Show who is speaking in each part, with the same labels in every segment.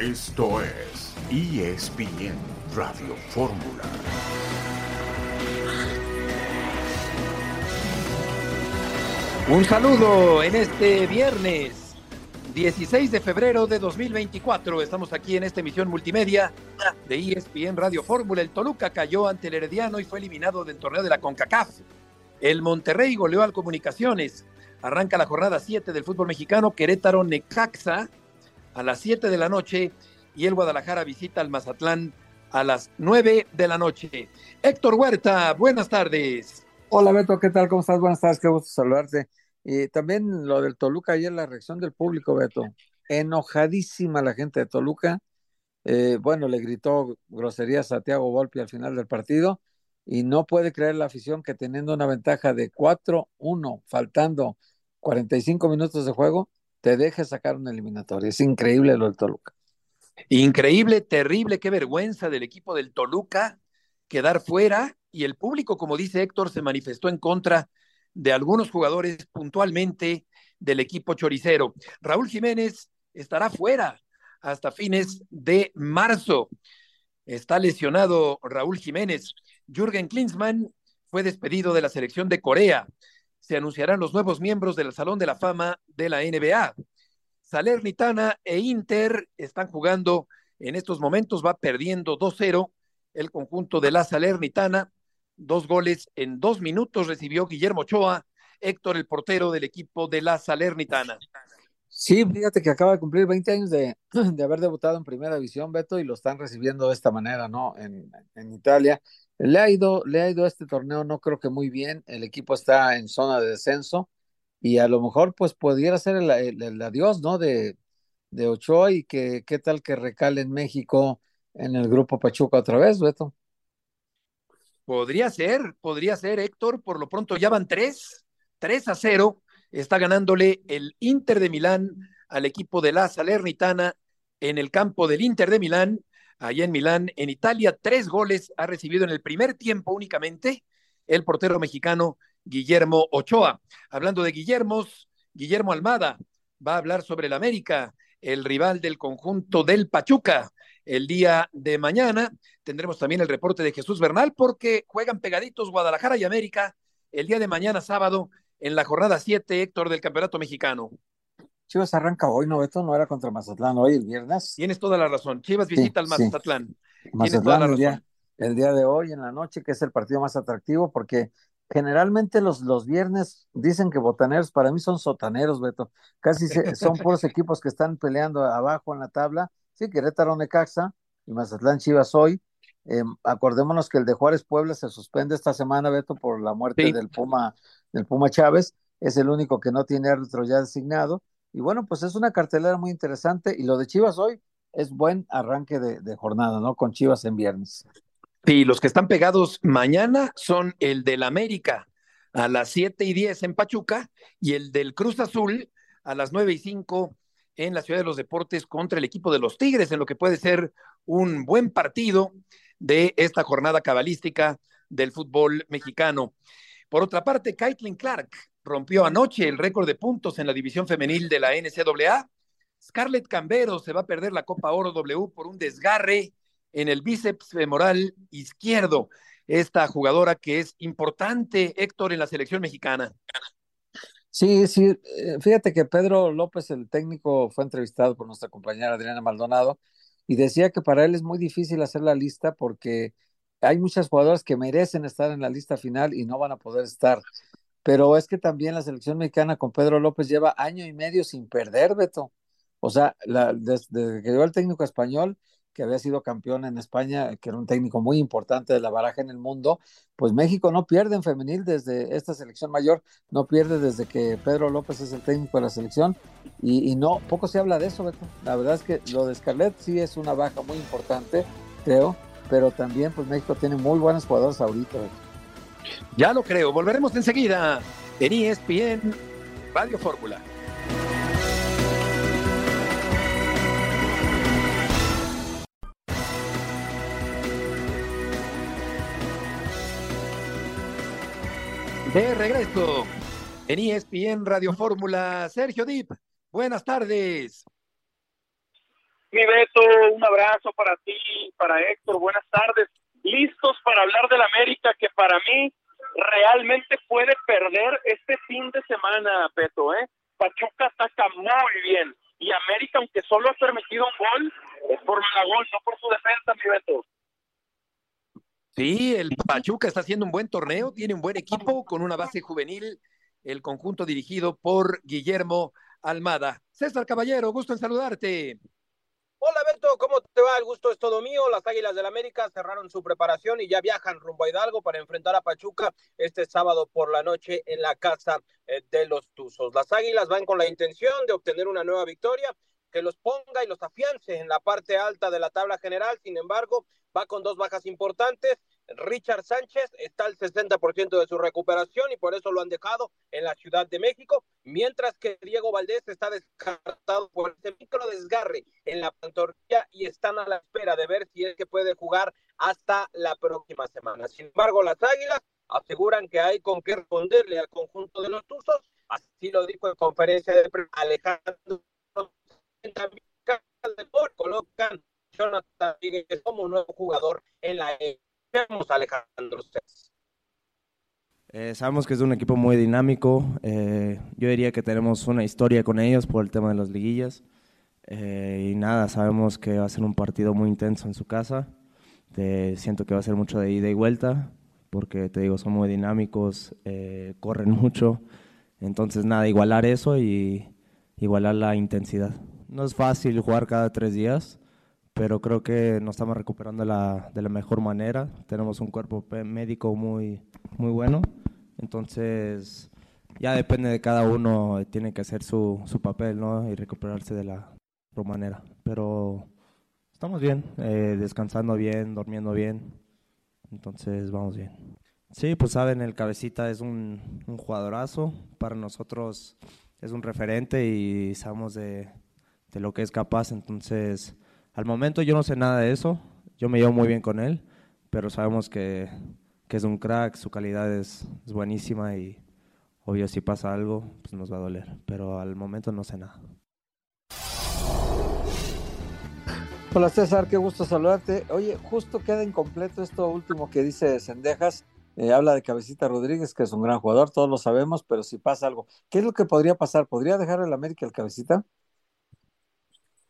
Speaker 1: Esto es ESPN Radio Fórmula.
Speaker 2: Un saludo en este viernes 16 de febrero de 2024. Estamos aquí en esta emisión multimedia de ESPN Radio Fórmula. El Toluca cayó ante el Herediano y fue eliminado del torneo de la CONCACAF. El Monterrey goleó al Comunicaciones. Arranca la jornada 7 del fútbol mexicano. Querétaro Necaxa a las 7 de la noche y el Guadalajara visita al Mazatlán a las 9 de la noche. Héctor Huerta, buenas tardes.
Speaker 3: Hola Beto, ¿qué tal? ¿Cómo estás? Buenas tardes, qué gusto saludarte. Y también lo del Toluca, ayer la reacción del público, Beto. Enojadísima la gente de Toluca. Eh, bueno, le gritó groserías a Tiago Volpi al final del partido y no puede creer la afición que teniendo una ventaja de 4-1, faltando 45 minutos de juego, te deje sacar una eliminatoria. Es increíble lo del Toluca.
Speaker 2: Increíble, terrible, qué vergüenza del equipo del Toluca quedar fuera y el público, como dice Héctor, se manifestó en contra de algunos jugadores puntualmente del equipo choricero. Raúl Jiménez estará fuera hasta fines de marzo. Está lesionado Raúl Jiménez. Jürgen Klinsmann fue despedido de la selección de Corea. Se anunciarán los nuevos miembros del Salón de la Fama de la NBA. Salernitana e Inter están jugando en estos momentos, va perdiendo 2-0 el conjunto de la Salernitana. Dos goles en dos minutos recibió Guillermo Ochoa, Héctor, el portero del equipo de la Salernitana.
Speaker 3: Sí, fíjate que acaba de cumplir 20 años de, de haber debutado en primera división, Beto, y lo están recibiendo de esta manera, ¿no? En, en Italia. Le ha, ido, le ha ido este torneo, no creo que muy bien. El equipo está en zona de descenso y a lo mejor pues pudiera ser el, adiós, ¿no? De, de Ochoa y que qué tal que recale en México en el grupo Pachuca otra vez, Beto.
Speaker 2: Podría ser, podría ser, Héctor. Por lo pronto ya van tres, tres a cero. Está ganándole el Inter de Milán al equipo de la Salernitana en el campo del Inter de Milán, allá en Milán, en Italia. Tres goles ha recibido en el primer tiempo únicamente el portero mexicano Guillermo Ochoa. Hablando de Guillermos, Guillermo Almada va a hablar sobre el América, el rival del conjunto del Pachuca. El día de mañana tendremos también el reporte de Jesús Bernal porque juegan pegaditos Guadalajara y América el día de mañana sábado en la jornada 7, Héctor, del Campeonato Mexicano.
Speaker 3: Chivas arranca hoy, ¿no, Beto? No era contra Mazatlán hoy, el viernes.
Speaker 2: Tienes toda la razón. Chivas visita al Mazatlán.
Speaker 3: Sí. Mazatlán el día, el día de hoy, en la noche, que es el partido más atractivo, porque generalmente los, los viernes dicen que botaneros, para mí son sotaneros, Beto. Casi se, son puros equipos que están peleando abajo en la tabla. Sí, Querétaro Necaxa y Mazatlán Chivas hoy. Eh, acordémonos que el de Juárez Puebla se suspende esta semana, Beto, por la muerte
Speaker 2: Sí.
Speaker 3: del Puma, del Puma Chávez. Es el único que no tiene árbitro ya designado. Y bueno, pues es una cartelera muy interesante. Y lo de Chivas hoy es buen arranque de, jornada, ¿no? Con Chivas en viernes.
Speaker 2: Sí, los que están pegados mañana son el del América a las 7 y 10 en Pachuca y el del Cruz Azul a las 9 y 5 en la Ciudad de los Deportes contra el equipo de los Tigres, en lo que puede ser un buen partido de esta jornada cabalística del fútbol mexicano. Por otra parte, Caitlin Clark rompió anoche el récord de puntos en la división femenil de la NCAA. Scarlett Cambero se va a perder la Copa Oro W por un desgarre en el bíceps femoral izquierdo. Esta jugadora que es importante, Héctor, en la selección mexicana.
Speaker 3: Sí, sí, eh, fíjate que Pedro López, el técnico, fue entrevistado por nuestra compañera Adriana Maldonado y decía que para él es muy difícil hacer la lista porque hay muchas jugadoras que merecen estar en la lista final y no van a poder estar. Pero es que también la selección mexicana con Pedro López lleva año y medio sin perder, Beto. O sea, la, desde, que llegó el técnico español, que había sido campeón en España, que era un técnico muy importante de la baraja en el mundo, pues México no pierde en femenil desde esta selección mayor, no pierde desde que Pedro López es el técnico de la selección y, y no, poco se habla de eso, Beto. La verdad es que lo de Scarlett sí es una baja muy importante, creo, pero también pues México tiene muy buenos jugadores ahorita. Beto.
Speaker 2: Ya lo creo. Volveremos enseguida en ESPN Radio Fórmula. De regreso en ESPN Radio Fórmula, Sergio Dip. Buenas tardes.
Speaker 4: Mi Beto, un abrazo para ti, para Héctor, buenas tardes. Listos para hablar del América que para mí realmente puede perder este fin de semana, Beto, ¿eh? Pachuca ataca muy bien y América, aunque solo ha permitido un gol, es por gol, no por su defensa, mi Beto.
Speaker 2: Sí, el Pachuca está haciendo un buen torneo, tiene un buen equipo con una base juvenil, el conjunto dirigido por Guillermo Almada. César Caballero, gusto en saludarte.
Speaker 5: Hola Beto, ¿cómo te va? El gusto es todo mío. Las Águilas del América cerraron su preparación y ya viajan rumbo a Hidalgo para enfrentar a Pachuca este sábado por la noche en la casa eh, de los Tuzos. Las Águilas van con la intención de obtener una nueva victoria que los ponga y los afiance en la parte alta de la tabla general. Sin embargo, va con dos bajas importantes. Richard Sánchez está al 60% de su recuperación y por eso lo han dejado en la Ciudad de México, mientras que Diego Valdés está descartado por ese micro desgarre en la pantorrilla y están a la espera de ver si es que puede jugar hasta la próxima semana. Sin embargo, las Águilas aseguran que hay con qué responderle al conjunto de los Tuzos, así lo dijo en conferencia de prensa Alejandro colocan Jonathan como un nuevo jugador en la Alejandro
Speaker 6: eh, sabemos que es un equipo muy dinámico. Eh, yo diría que tenemos una historia con ellos por el tema de las liguillas. Eh, y nada, sabemos que va a ser un partido muy intenso en su casa. siento que va a ser mucho de ida y vuelta, porque te digo, son muy dinámicos, corren mucho. Entonces, nada, igualar eso y igualar la intensidad. No es fácil jugar cada tres días, pero creo que nos estamos recuperando la, de la mejor manera. Tenemos un cuerpo médico muy, muy bueno, entonces ya depende de cada uno, tiene que hacer su, su papel ¿no? y recuperarse de la mejor manera. Pero estamos bien, eh, descansando bien, durmiendo bien, entonces vamos bien. Sí, pues saben, el cabecita es un, un jugadorazo, para nosotros es un referente y sabemos de, de lo que es capaz, entonces al momento yo no sé nada de eso, yo me llevo muy bien con él, pero sabemos que, es un crack, su calidad es, buenísima y obvio si pasa algo, pues nos va a doler, pero al momento no sé nada.
Speaker 3: Hola César, qué gusto saludarte. Oye, justo queda incompleto esto último que dice Sendejas. Eh, habla de Cabecita Rodríguez, que es un gran jugador, todos lo sabemos, pero si pasa algo, ¿qué es lo que podría pasar? ¿Podría dejar el América el Cabecita?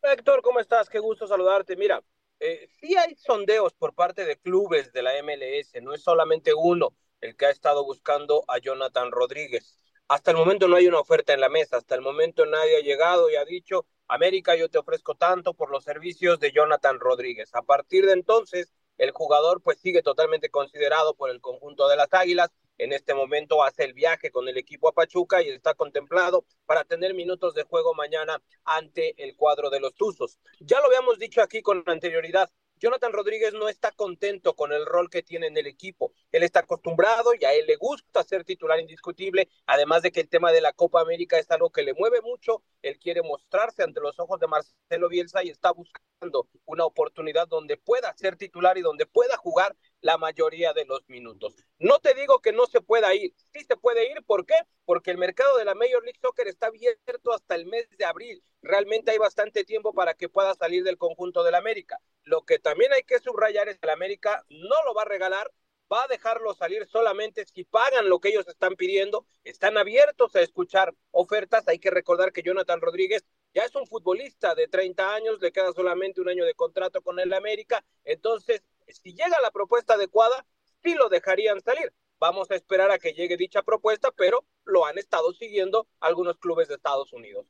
Speaker 5: Héctor, ¿cómo estás? Qué gusto saludarte. Mira, eh, sí hay sondeos por parte de clubes de la MLS, no es solamente uno el que ha estado buscando a Jonathan Rodríguez. Hasta el momento no hay una oferta en la mesa, hasta el momento nadie ha llegado y ha dicho, América, yo te ofrezco tanto por los servicios de Jonathan Rodríguez. A partir de entonces, el jugador pues sigue totalmente considerado por el conjunto de las Águilas en este momento hace el viaje con el equipo a Pachuca y está contemplado para tener minutos de juego mañana ante el cuadro de los Tuzos. Ya lo habíamos dicho aquí con anterioridad, Jonathan Rodríguez no está contento con el rol que tiene en el equipo. Él está acostumbrado y a él le gusta ser titular indiscutible, además de que el tema de la Copa América es algo que le mueve mucho. Él quiere mostrarse ante los ojos de Marcelo Bielsa y está buscando una oportunidad donde pueda ser titular y donde pueda jugar la mayoría de los minutos. No te digo que no se pueda ir, sí se puede ir, ¿por qué? Porque el mercado de la Major League Soccer está abierto hasta el mes de abril. Realmente hay bastante tiempo para que pueda salir del conjunto del América. Lo que también hay que subrayar es que el América no lo va a regalar, va a dejarlo salir solamente si pagan lo que ellos están pidiendo, están abiertos a escuchar ofertas. Hay que recordar que Jonathan Rodríguez ya es un futbolista de 30 años, le queda solamente un año de contrato con el América, entonces si llega la propuesta adecuada, sí lo dejarían salir. Vamos a esperar a que llegue dicha propuesta, pero lo han estado siguiendo algunos clubes de Estados Unidos.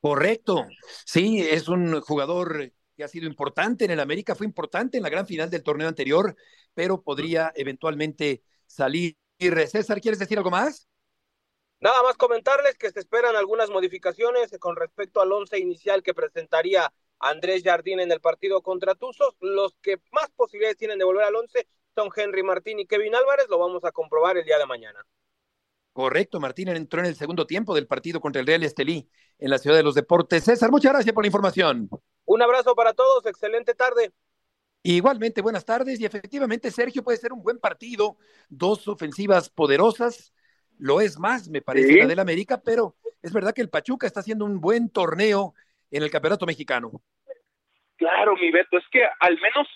Speaker 2: Correcto. Sí, es un jugador que ha sido importante en el América, fue importante en la gran final del torneo anterior, pero podría eventualmente salir. César, ¿quieres decir algo más?
Speaker 5: Nada más comentarles que se esperan algunas modificaciones con respecto al once inicial que presentaría Andrés Jardín en el partido contra Tuzos. Los que más posibilidades tienen de volver al once son Henry Martín y Kevin Álvarez. Lo vamos a comprobar el día de mañana.
Speaker 2: Correcto, Martín entró en el segundo tiempo del partido contra el Real Estelí en la Ciudad de los Deportes. César, muchas gracias por la información.
Speaker 5: Un abrazo para todos, excelente tarde.
Speaker 2: Igualmente, buenas tardes. Y efectivamente, Sergio puede ser un buen partido, dos ofensivas poderosas, lo es más, me parece, la del América, pero es verdad que el Pachuca está haciendo un buen torneo en el campeonato mexicano.
Speaker 4: Claro, mi Beto, es que al menos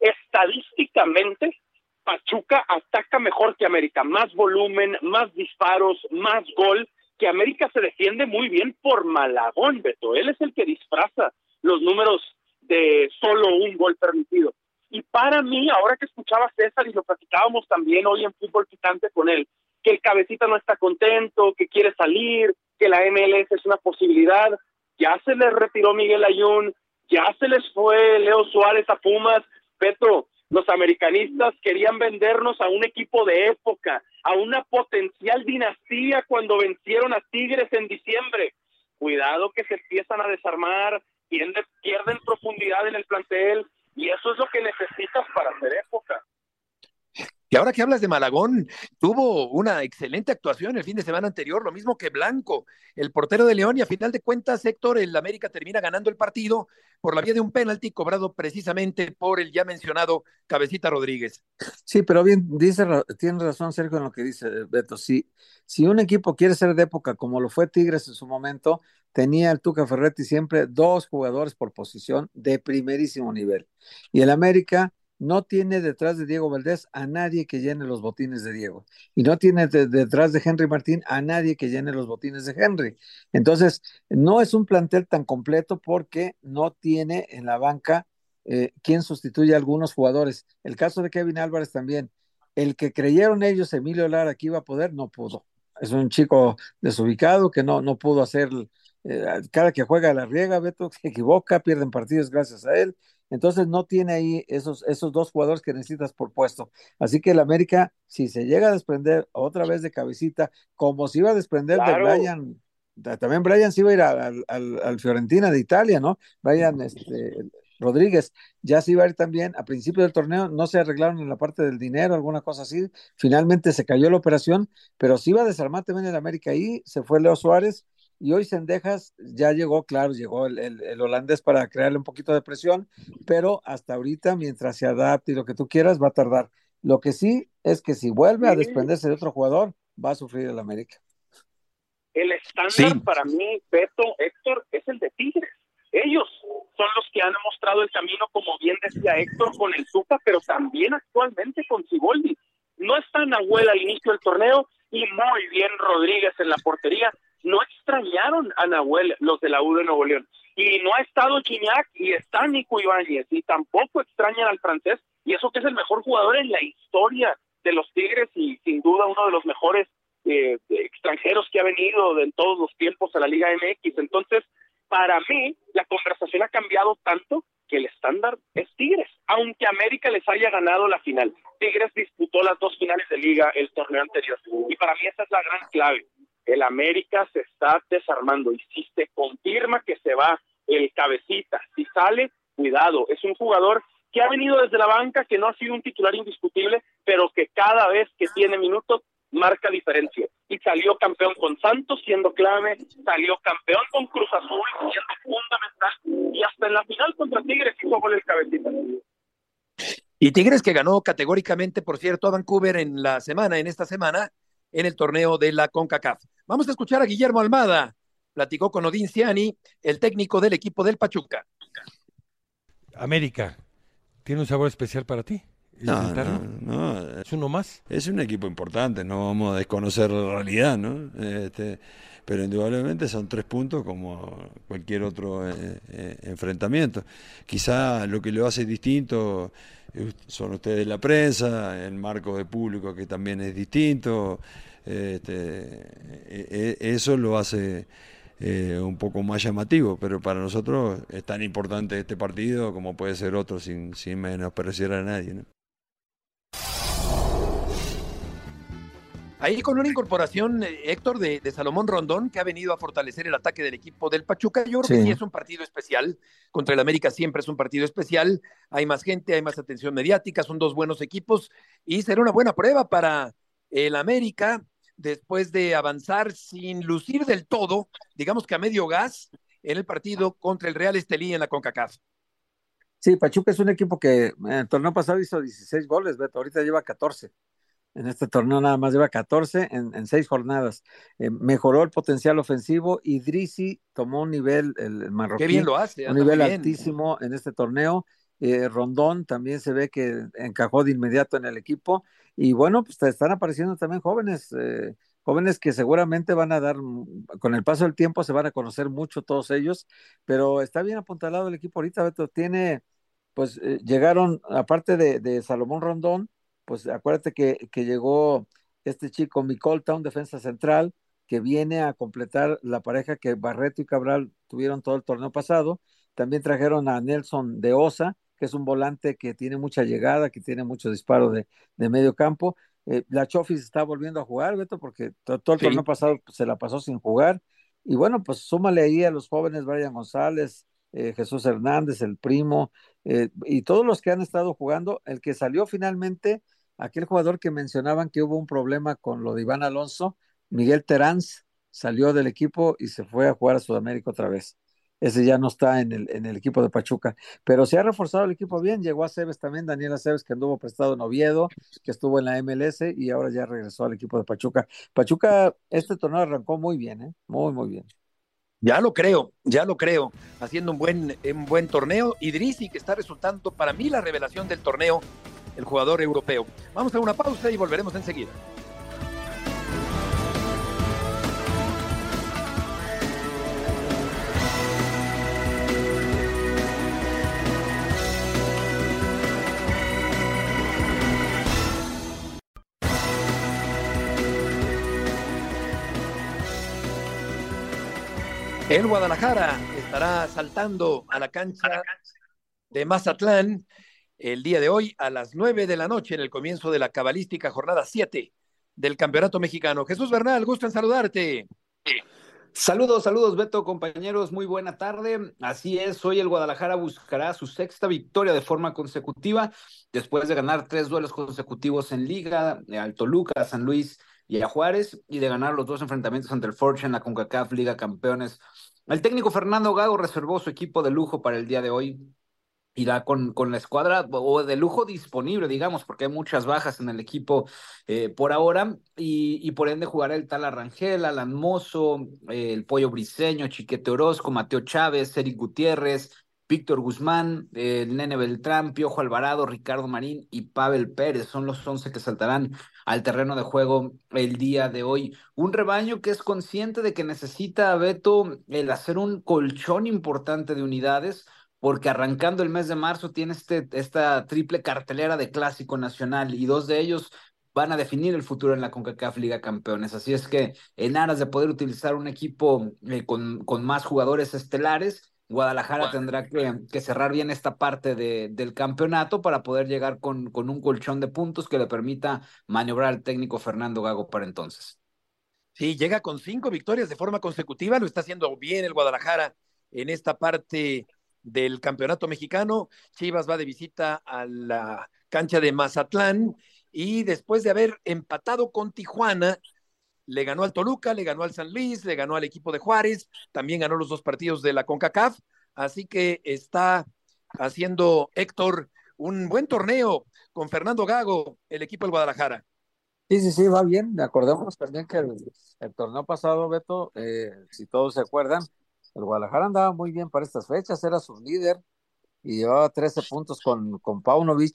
Speaker 4: estadísticamente Pachuca ataca mejor que América, más volumen, más disparos, más gol, que América se defiende muy bien por Malagón, Beto. Él es el que disfraza los números de solo un gol permitido. Y para mí, ahora que escuchaba César y lo platicábamos también hoy en Fútbol Picante con él, que el cabecita no está contento, que quiere salir, que la MLS es una posibilidad, ya se les retiró Miguel Ayun, ya se les fue Leo Suárez a Pumas, Petro, los americanistas querían vendernos a un equipo de época, a una potencial dinastía cuando vencieron a Tigres en diciembre. Cuidado que se empiezan a desarmar, pierden, pierden profundidad en el plantel y eso es lo que necesitas para hacer época.
Speaker 2: Y ahora que hablas de Malagón, tuvo una excelente actuación el fin de semana anterior, lo mismo que Blanco, el portero de León, y a final de cuentas, Héctor, el América termina ganando el partido por la vía de un penalti cobrado precisamente por el ya mencionado Cabecita Rodríguez.
Speaker 3: Sí, pero bien, dice, tiene razón Sergio en lo que dice Beto. Si, si un equipo quiere ser de época como lo fue Tigres en su momento, tenía el Tuca Ferretti siempre dos jugadores por posición de primerísimo nivel. Y el América no tiene detrás de Diego Valdés a nadie que llene los botines de Diego. Y no tiene detrás de Henry Martín a nadie que llene los botines de Henry. Entonces, no es un plantel tan completo porque no tiene en la banca eh, quien sustituye a algunos jugadores. El caso de Kevin Álvarez también. El que creyeron ellos, Emilio Lara, que iba a poder, no pudo. Es un chico desubicado que no, no pudo hacer. Eh, cada que juega la riega, Beto se equivoca, pierden partidos gracias a él entonces no tiene ahí esos, esos dos jugadores que necesitas por puesto. Así que el América, si se llega a desprender otra vez de cabecita, como se iba a desprender de Brian, también Brian se iba a ir al, al, Fiorentina de Italia, ¿no? Brian este, Rodríguez ya se iba a ir también a principio del torneo, no se arreglaron en la parte del dinero, alguna cosa así, finalmente se cayó la operación, pero se iba a desarmar también el América ahí, se fue Leo Suárez y hoy Sendejas ya llegó, claro, llegó el, holandés para crearle un poquito de presión, pero hasta ahorita, mientras se adapte y lo que tú quieras, va a tardar. Lo que sí es que si vuelve a desprenderse de otro jugador, va a sufrir el América.
Speaker 4: El estándar para mí, Beto, Héctor, es el de Tigres. Ellos son los que han mostrado el camino, como bien decía Héctor, con el Zupa, pero también actualmente con Ciboldi. No está Nahuel al inicio del torneo y muy bien Rodríguez en la portería no extrañaron a Nahuel los de la U de Nuevo León. Y no ha estado Gignac y está Nico Ibáñez y tampoco extrañan al francés y eso que es el mejor jugador en la historia de los Tigres y sin duda uno de los mejores eh, extranjeros que ha venido en todos los tiempos a la Liga MX. Entonces, para mí, la conversación ha cambiado tanto que el estándar es Tigres, aunque América les haya ganado la final. Tigres disputó las dos finales de liga el torneo anterior y para mí esa es la gran clave el América se está desarmando y si se confirma que se va el cabecita, si sale, cuidado, es un jugador que ha venido desde la banca, que no ha sido un titular indiscutible, pero que cada vez que tiene minutos marca diferencia. Y salió campeón con Santos siendo clave, salió campeón con Cruz Azul siendo fundamental, y hasta en la final contra Tigres hizo gol el cabecita.
Speaker 2: Y Tigres que ganó categóricamente, por cierto, a Vancouver en la semana, en esta semana, en el torneo de la CONCACAF. Vamos a escuchar a Guillermo Almada. Platicó con Odín Ciani, el técnico del equipo del Pachuca.
Speaker 7: América, ¿tiene un sabor especial para ti?
Speaker 8: No, no,
Speaker 7: ¿Es uno más?
Speaker 8: Es un equipo importante, no vamos a desconocer la realidad, ¿no? Este, pero indudablemente son tres puntos como cualquier otro eh, eh, enfrentamiento. Quizá lo que lo hace distinto son ustedes la prensa, el marco de público que también es distinto, este, e, e, eso lo hace eh, un poco más llamativo, pero para nosotros es tan importante este partido como puede ser otro sin, sin menospreciar a nadie. ¿no?
Speaker 2: Ahí con una incorporación, eh, Héctor, de, Salomón Rondón, que ha venido a fortalecer el ataque del equipo del Pachuca. Yo creo que sí es un partido especial. Contra el América siempre es un partido especial. Hay más gente, hay más atención mediática, son dos buenos equipos y será una buena prueba para el América después de avanzar sin lucir del todo, digamos que a medio gas, en el partido contra el Real Estelí en la CONCACAF.
Speaker 3: Sí, Pachuca es un equipo que en el torneo pasado hizo 16 goles, Beto, ahorita lleva 14. En este torneo nada más lleva 14 en, en seis jornadas. Eh, mejoró el potencial ofensivo y Drisi tomó un nivel, el, marroquí,
Speaker 2: Qué bien lo hace,
Speaker 3: un nivel altísimo en este torneo. Eh, Rondón también se ve que encajó de inmediato en el equipo. Y bueno, pues están apareciendo también jóvenes, eh, jóvenes que seguramente van a dar, con el paso del tiempo se van a conocer mucho todos ellos, pero está bien apuntalado el equipo ahorita, Beto. Tiene, pues llegaron, aparte de, de Salomón Rondón, pues acuérdate que, que llegó este chico Micolta, un defensa central, que viene a completar la pareja que Barreto y Cabral tuvieron todo el torneo pasado. También trajeron a Nelson de Osa, que es un volante que tiene mucha llegada, que tiene mucho disparo de, de medio campo. Eh, la Chofis está volviendo a jugar, Beto, porque todo, todo el sí. torneo pasado se la pasó sin jugar. Y bueno, pues súmale ahí a los jóvenes Brian González, eh, Jesús Hernández, el primo, eh, y todos los que han estado jugando. El que salió finalmente aquel jugador que mencionaban que hubo un problema con lo de Iván Alonso, Miguel Terán, salió del equipo y se fue a jugar a Sudamérica otra vez. Ese ya no está en el, equipo de Pachuca, pero se ha reforzado el equipo bien. Llegó a Cebes también, Daniela Cebes, que anduvo prestado en Oviedo, que estuvo en la MLS y ahora ya regresó al equipo de Pachuca. Pachuca, este torneo arrancó muy bien, ¿eh? muy, muy bien.
Speaker 2: Ya lo creo, ya lo creo, haciendo un buen, un buen torneo. Idrisi, que está resultando para mí la revelación del torneo, el jugador europeo. Vamos a una pausa y volveremos enseguida. El Guadalajara estará saltando a la cancha de Mazatlán el día de hoy a las nueve de la noche en el comienzo de la cabalística jornada 7 del Campeonato Mexicano. Jesús Bernal, gusto en saludarte.
Speaker 9: Saludos, saludos Beto, compañeros, muy buena tarde. Así es, hoy el Guadalajara buscará su sexta victoria de forma consecutiva después de ganar tres duelos consecutivos en Liga, al Toluca, San Luis y a Juárez, y de ganar los dos enfrentamientos ante el en la CONCACAF Liga Campeones. El técnico Fernando Gago reservó su equipo de lujo para el día de hoy. Irá con, con la escuadra o de lujo disponible, digamos, porque hay muchas bajas en el equipo eh, por ahora, y, por ende jugará el tal Arrangel, Alan Mozo, el Pollo Briseño, Chiquete Orozco, Mateo Chávez, Eric Gutiérrez, Víctor Guzmán, Nene Beltrán, Piojo Alvarado, Ricardo Marín y Pavel Pérez. Son los once que saltarán al terreno de juego el día de hoy. Un rebaño que es consciente de que necesita, Beto, el hacer un colchón importante de unidades, porque arrancando el mes de marzo tiene este, esta triple cartelera de clásico nacional y dos de ellos van a definir el futuro en la CONCACAF Liga Campeones. Así es que en aras de poder utilizar un equipo eh, con, con más jugadores estelares, Guadalajara bueno. tendrá que, que, cerrar bien esta parte de, del campeonato para poder llegar con, con, un colchón de puntos que le permita maniobrar al técnico Fernando Gago para entonces.
Speaker 2: Sí, llega con cinco victorias de forma consecutiva, lo está haciendo bien el Guadalajara en esta parte del campeonato mexicano. Chivas va de visita a la cancha de Mazatlán y después de haber empatado con Tijuana, le ganó al Toluca, le ganó al San Luis, le ganó al equipo de Juárez, también ganó los dos partidos de la CONCACAF, así que está haciendo Héctor un buen torneo con Fernando Gago, el equipo del Guadalajara.
Speaker 3: Sí, sí, sí, va bien. Acordemos también que el, el torneo pasado, Beto, eh, si todos se acuerdan, el Guadalajara andaba muy bien para estas fechas, era su líder y llevaba 13 puntos con, con Paunovic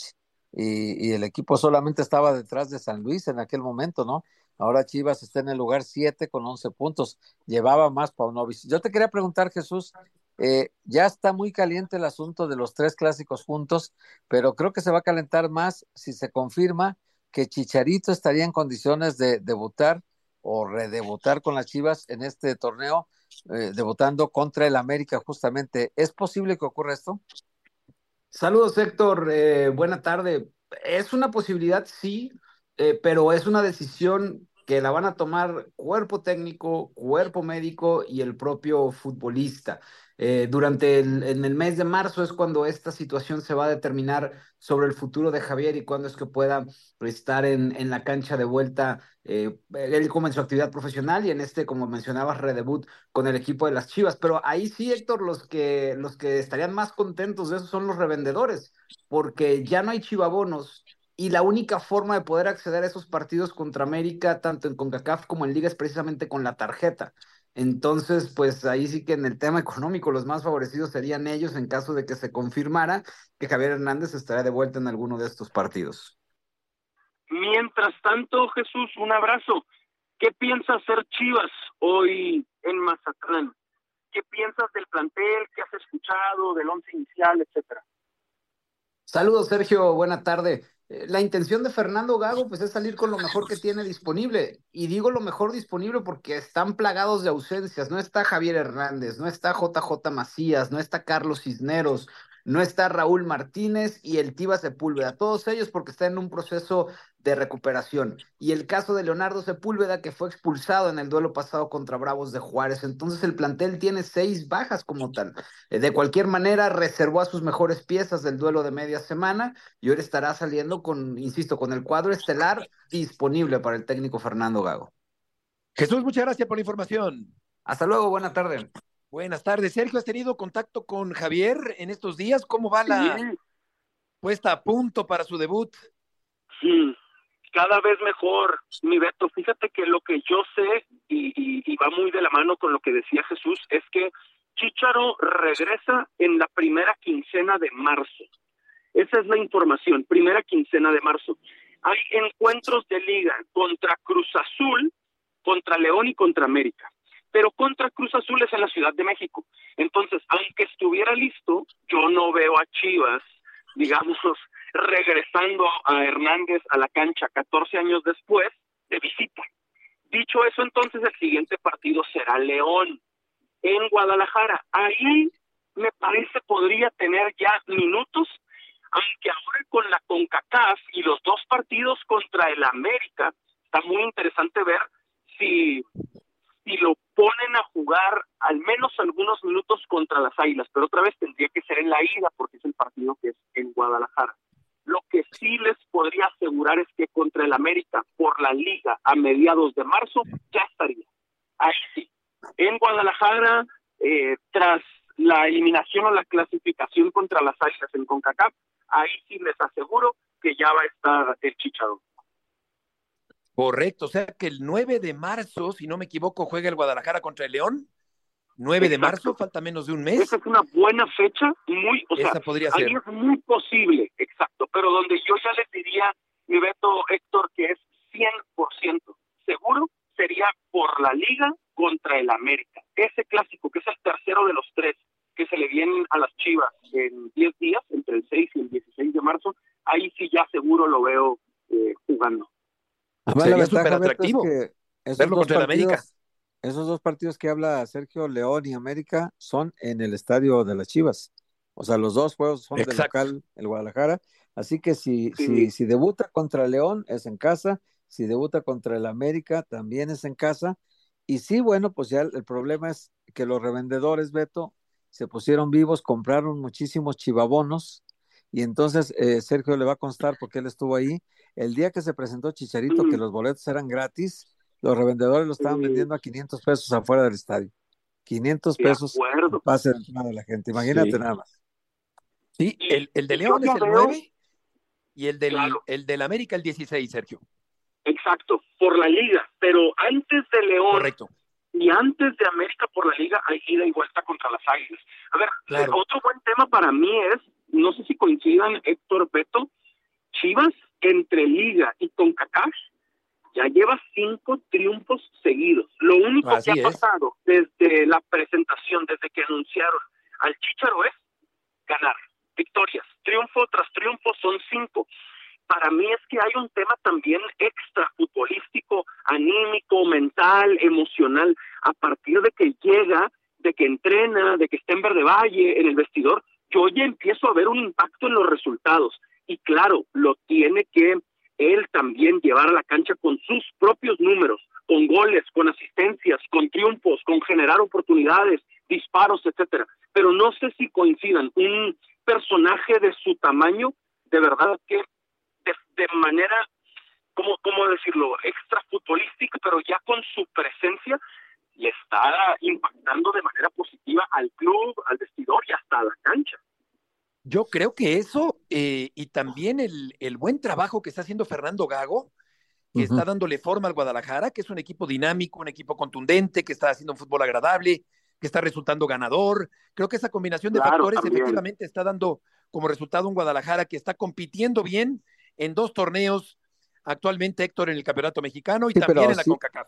Speaker 3: y, el equipo solamente estaba detrás de San Luis en aquel momento, ¿no? Ahora Chivas está en el lugar 7 con 11 puntos. Llevaba más Paunovic. Yo te quería preguntar, Jesús, eh, ya está muy caliente el asunto de los tres clásicos juntos, pero creo que se va a calentar más si se confirma que Chicharito estaría en condiciones de debutar o redebutar con las Chivas en este torneo, eh, debutando contra el América justamente. ¿Es posible que ocurra esto?
Speaker 9: Saludos, Héctor. Eh, buena tarde. Es una posibilidad, sí eh, pero es una decisión que la van a tomar cuerpo técnico, cuerpo médico y el propio futbolista. Eh, durante el, en el mes de marzo es cuando esta situación se va a determinar sobre el futuro de Javier y cuándo es que pueda estar en, en la cancha de vuelta. Eh, él comenzó actividad profesional y en este, como mencionabas, redebut con el equipo de las Chivas. Pero ahí sí, Héctor, los que, los que estarían más contentos de eso son los revendedores, porque ya no hay chivabonos y la única forma de poder acceder a esos partidos contra América, tanto en CONCACAF como en Liga, es precisamente con la tarjeta. Entonces, pues ahí sí que en el tema económico los más favorecidos serían ellos en caso de que se confirmara que Javier Hernández estaría de vuelta en alguno de estos partidos.
Speaker 4: Mientras tanto, Jesús, un abrazo. ¿Qué piensa hacer Chivas hoy en Mazatlán? ¿Qué piensas del plantel? ¿Qué has escuchado del once inicial, etcétera?
Speaker 9: Saludos, Sergio. Buena tarde. Eh, la intención de Fernando Gago pues es salir con lo mejor que tiene disponible. Y digo lo mejor disponible porque están plagados de ausencias. No está Javier Hernández, no está JJ Macías, no está Carlos Cisneros, no está Raúl Martínez y el Tiva Sepúlveda. Todos ellos porque están en un proceso de recuperación. Y el caso de Leonardo Sepúlveda, que fue expulsado en el duelo pasado contra Bravos de Juárez. Entonces el plantel tiene seis bajas como tal. Eh, de cualquier manera, reservó a sus mejores piezas del duelo de media semana y ahora estará saliendo con, insisto, con el cuadro estelar disponible para el técnico Fernando Gago.
Speaker 2: Jesús, muchas gracias por la información.
Speaker 9: Hasta luego, buena tarde.
Speaker 2: Buenas tardes. Sergio, ¿has tenido contacto con Javier en estos días? ¿Cómo va la puesta a punto para su debut?
Speaker 4: Sí, cada vez mejor, mi Beto. Fíjate que lo que yo sé, y, va muy de la mano con lo que decía Jesús, es que Chicharo regresa en la primera quincena de marzo. Esa es la información, primera quincena de marzo. Hay encuentros de liga contra Cruz Azul, contra León y contra América. Pero contra Cruz Azul es en la Ciudad de México. Entonces, aunque estuviera listo, yo no veo a Chivas, digamos, regresando a Hernández a la cancha 14 años después de visita. Dicho eso, entonces el siguiente partido será León en Guadalajara. Ahí me parece podría tener ya minutos, aunque ahora con la CONCACAF y los dos partidos contra el América, está muy interesante ver si, si lo ponen a jugar al menos algunos minutos contra las Águilas, pero otra vez tendría que ser en la ida porque es el partido que es en Guadalajara. Lo que sí les podría asegurar es que contra el América por la liga a mediados de marzo ya estaría. Ahí sí. En Guadalajara, eh, tras la eliminación o la clasificación contra las Águilas en CONCACAF, ahí sí les aseguro que ya va a estar el Chichado.
Speaker 2: Correcto, o sea que el 9 de marzo, si no me equivoco, juega el Guadalajara contra el León. 9 de marzo, falta menos de un mes.
Speaker 4: Esa es una buena fecha, muy, o
Speaker 2: Esa podría ser.
Speaker 4: Ahí es muy posible, exacto, pero donde yo ya les diría, mi Beto Héctor, que es 100% seguro, sería por la Liga contra el América. Ese clásico, que es el tercero de los tres, que se le vienen a las Chivas en 10 días, entre el 6 y el 16 de marzo, ahí sí ya seguro lo veo eh, jugando.
Speaker 2: Sería súper atractivo verlo contra el América
Speaker 3: esos dos partidos que habla Sergio León y América son en el estadio de las Chivas. O sea, los dos juegos son del local, el Guadalajara. Así que si, si, si debuta contra León es en casa, si debuta contra el América también es en casa. Y sí, bueno, pues ya el, problema es que los revendedores, Beto, se pusieron vivos, compraron muchísimos chivabonos. Y entonces eh, Sergio le va a constar porque él estuvo ahí. El día que se presentó Chicharito, que los boletos eran gratis, los revendedores lo estaban vendiendo a 500 pesos afuera del estadio. 500 pesos pase de de la gente. Imagínate nada más.
Speaker 2: Sí, el, el de León es el 9 y el del, el del América el 16, Sergio.
Speaker 4: Exacto, por la liga. Pero antes de León
Speaker 2: Correcto.
Speaker 4: y antes de América por la liga hay ida y vuelta contra las Águilas. A ver, otro buen tema para mí es, no sé si coincidan Héctor Beto, Chivas entre liga y CONCACAF ya lleva cinco triunfos seguidos. Lo único que ha pasado desde la presentación, desde que anunciaron al Chicharo es ganar, victorias, triunfo tras triunfo son cinco. Para mí es que hay un tema también extra futbolístico, anímico, mental, emocional, a partir de que llega, de que entrena, de que está en Verde Valle, en el vestidor, yo ya empiezo a ver un impacto en los resultados. Y claro, lo tiene que él también llevar a la cancha con sus propios números, con goles, con asistencias, con triunfos, con generar oportunidades, disparos, etcétera. Pero no sé si coincidan un personaje de su tamaño, de verdad que de, manera, ¿cómo, ¿cómo decirlo?, extra futbolística, pero ya con su presencia le está impactando de manera positiva al club, al vestidor y hasta a la cancha.
Speaker 2: Yo creo que eso eh, y también el, el, buen trabajo que está haciendo Fernando Gago, que está dándole forma al Guadalajara, que es un equipo dinámico, un equipo contundente, que está haciendo un fútbol agradable, que está resultando ganador. Creo que esa combinación de factores efectivamente está dando como resultado un Guadalajara que está compitiendo bien en dos torneos actualmente, Héctor, en el Campeonato Mexicano y también en la CONCACAF.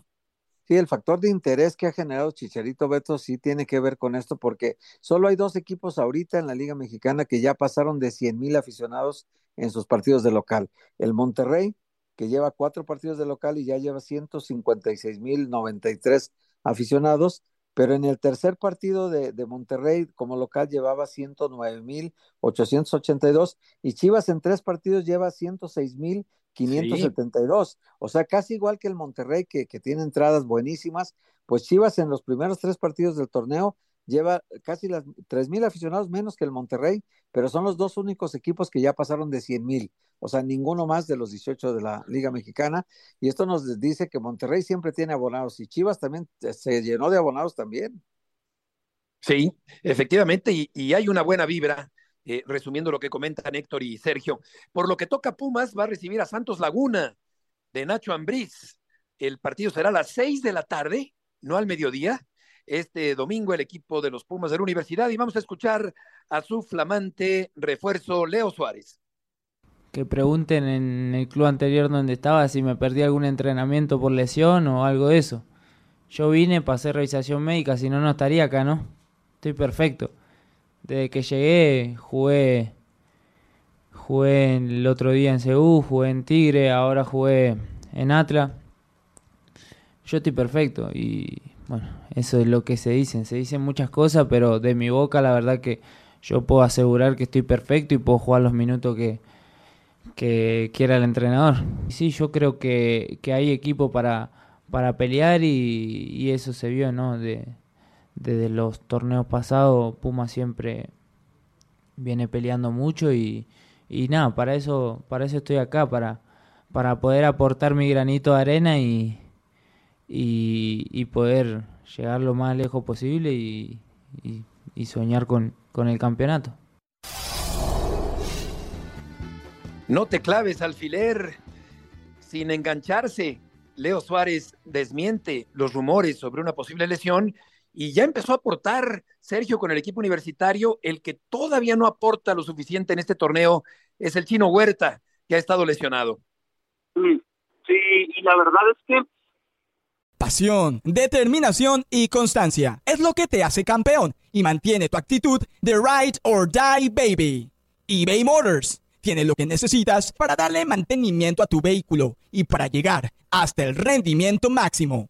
Speaker 3: Sí, el factor de interés que ha generado Chicharito Beto sí tiene que ver con esto, porque solo hay dos equipos ahorita en la Liga Mexicana que ya pasaron de 100 mil aficionados en sus partidos de local. El Monterrey, que lleva cuatro partidos de local y ya lleva 156 mil 93 aficionados, pero en el tercer partido de, Monterrey como local llevaba 109 mil 882 y Chivas en tres partidos lleva 106 mil 572. O sea, casi igual que el Monterrey, que, que tiene entradas buenísimas, pues Chivas en los primeros tres partidos del torneo lleva casi las tres mil aficionados menos que el Monterrey, pero son los dos únicos equipos que ya pasaron de 100 mil, o sea, ninguno más de los 18 de la Liga Mexicana. Y esto nos dice que Monterrey siempre tiene abonados y Chivas también eh, se llenó de abonados también.
Speaker 2: Sí, efectivamente, y, y hay una buena vibra eh, resumiendo lo que comentan Héctor y Sergio. Por lo que toca Pumas, va a recibir a Santos Laguna de Nacho Ambriz. El partido será a las seis de la tarde, no al mediodía. Este domingo el equipo de los Pumas de la Universidad y vamos a escuchar a su flamante refuerzo Leo Suárez.
Speaker 10: Que pregunten en el club anterior donde estaba si me perdí algún entrenamiento por lesión o algo de eso. Yo vine para hacer revisación médica, si no, no estaría acá, ¿no? Estoy perfecto. Desde que llegué jugué jugué el otro día en Ceú, jugué en Tigre, ahora jugué en Atlas. Yo estoy perfecto y bueno, eso es lo que se dicen. Se dicen muchas cosas, pero de mi boca la verdad que yo puedo asegurar que estoy perfecto y puedo jugar los minutos que, que quiera el entrenador. Sí, yo creo que, que hay equipo para, para pelear y, y eso se vio, ¿no? De, desde los torneos pasados Puma siempre viene peleando mucho y, y nada, para eso, para eso estoy acá, para, para poder aportar mi granito de arena y, y, poder llegar lo más lejos posible y, y soñar con, con el campeonato.
Speaker 2: No te claves, alfiler, sin engancharse. Leo Suárez desmiente los rumores sobre una posible lesión y ya empezó a aportar Sergio con el equipo universitario. El que todavía no aporta lo suficiente en este torneo es el chino Huerta, que ha estado lesionado.
Speaker 4: Sí, y la verdad es que...
Speaker 11: Pasión, determinación y constancia es lo que te hace campeón y mantiene tu actitud de ride or die baby. eBay Motors tiene lo que necesitas para darle mantenimiento a tu vehículo y para llegar hasta el rendimiento máximo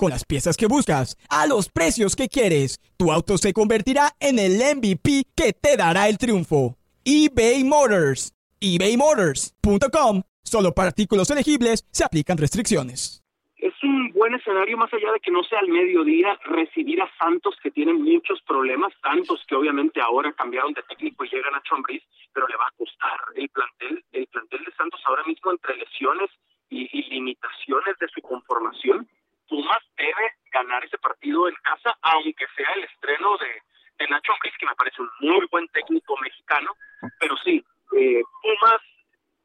Speaker 11: con las piezas que buscas, a los precios que quieres. Tu auto se convertirá en el MVP que te dará el triunfo. eBay Motors. ebaymotors.com. Solo para artículos elegibles se aplican restricciones.
Speaker 4: Es un buen escenario más allá de que no sea al mediodía recibir a Santos que tienen muchos problemas, Santos que obviamente ahora cambiaron de técnico y llegan a Chombriz, pero le va a costar el plantel, el plantel de Santos ahora mismo entre lesiones y, y limitaciones de su conformación Pumas debe ganar ese partido en casa, aunque sea el estreno de, de Nacho Ambriz, que me parece un muy buen técnico mexicano, pero sí, eh, Pumas,